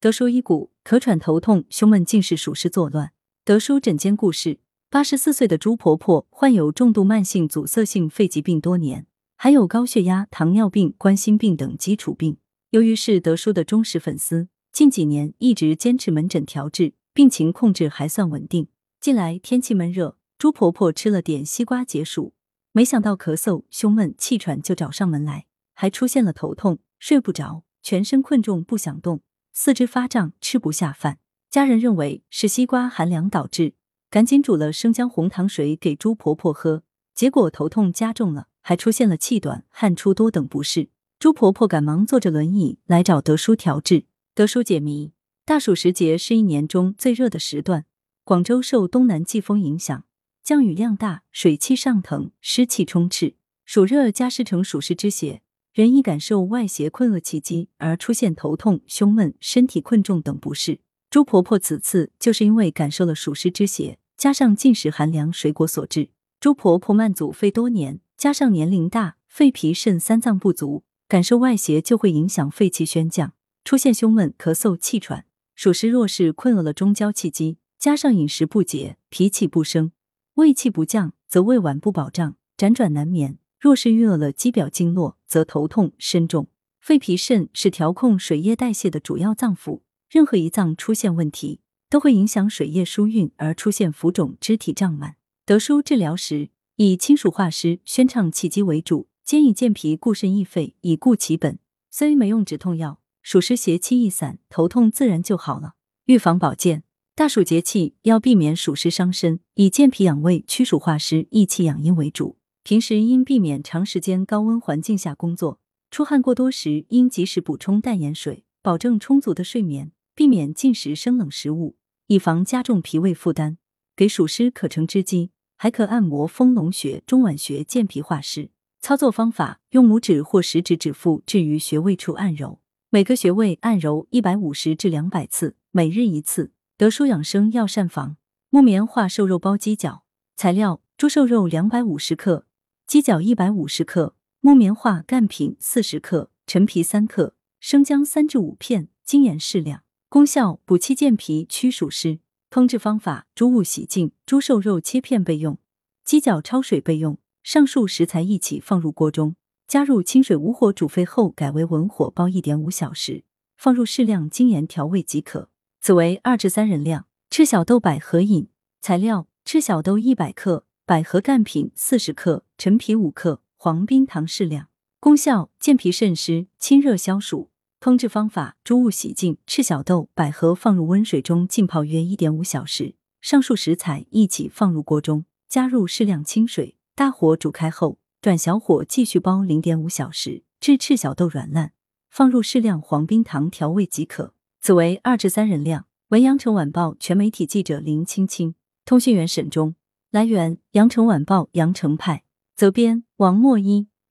德叔医股，咳喘头痛，胸闷竟是属实作乱。德叔诊间故事：八十四岁的朱婆婆患有重度慢性阻塞性肺疾病多年，还有高血压、糖尿病、冠心病等基础病。由于是德叔的忠实粉丝，近几年一直坚持门诊调治，病情控制还算稳定。近来天气闷热，朱婆婆吃了点西瓜解暑，没想到咳嗽、胸闷、气喘就找上门来，还出现了头痛、睡不着、全身困重不想动、四肢发胀、吃不下饭。家人认为是西瓜寒凉导致，赶紧煮了生姜红糖水给朱婆婆喝，结果头痛加重了，还出现了气短、汗出多等不适。朱婆婆赶忙坐着轮椅来找德叔调治。德叔解谜：大暑时节是一年中最热的时段，广州受东南季风影响，降雨量大，水汽上腾，湿气充斥，暑热加湿成暑湿之邪，人易感受外邪困厄气机，而出现头痛、胸闷、身体困重等不适。朱婆婆此次就是因为感受了暑湿之邪，加上进食寒凉水果所致。朱婆婆慢阻肺多年，加上年龄大，肺脾肾三脏不足，感受外邪就会影响肺气宣降，出现胸闷、咳嗽、气喘。暑湿若是困厄了中焦气机，加上饮食不节、脾气不升、胃气不降，则胃脘不保障，辗转难眠。若是郁恶了肌表经络，则头痛身重。肺脾肾是调控水液代谢的主要脏腑。任何一脏出现问题，都会影响水液输运，而出现浮肿、肢体胀满。德叔治疗时以清暑化湿、宣畅气机为主，兼以健脾固肾益肺，以固其本。虽没用止痛药，暑湿邪气一散，头痛自然就好了。预防保健，大暑节气要避免暑湿伤身，以健脾养胃、驱暑化湿、益气养阴为主。平时应避免长时间高温环境下工作，出汗过多时应及时补充淡盐水，保证充足的睡眠。避免进食生冷食物，以防加重脾胃负担。给暑湿可乘之机，还可按摩丰隆穴、中脘穴健脾化湿。操作方法：用拇指或食指指腹置于穴位处按揉，每个穴位按揉一百五十至两百次，每日一次。德舒养生药膳房木棉花瘦肉包鸡脚，材料：猪瘦肉两百五十克，鸡脚一百五十克，木棉花干品四十克，陈皮三克，生姜三至五片，精盐适量。功效：补气健脾，驱暑湿。烹制方法：猪物洗净，猪瘦肉切片备用，鸡脚焯水备用。上述食材一起放入锅中，加入清水无火煮沸后，改为文火煲一点五小时，放入适量精盐调味即可。此为二至三人量。赤小豆百合饮材料：赤小豆一百克，百合干品四十克，陈皮五克，黄冰糖适量。功效：健脾渗湿，清热消暑。烹制方法：猪物洗净，赤小豆、百合放入温水中浸泡约一点五小时。上述食材一起放入锅中，加入适量清水，大火煮开后，转小火继续煲零点五小时，至赤小豆软烂，放入适量黄冰糖调味即可。此为二至三人量。文阳城晚报全媒体记者林青青，通讯员沈忠。来源：羊城晚报羊城派。责编：王墨一。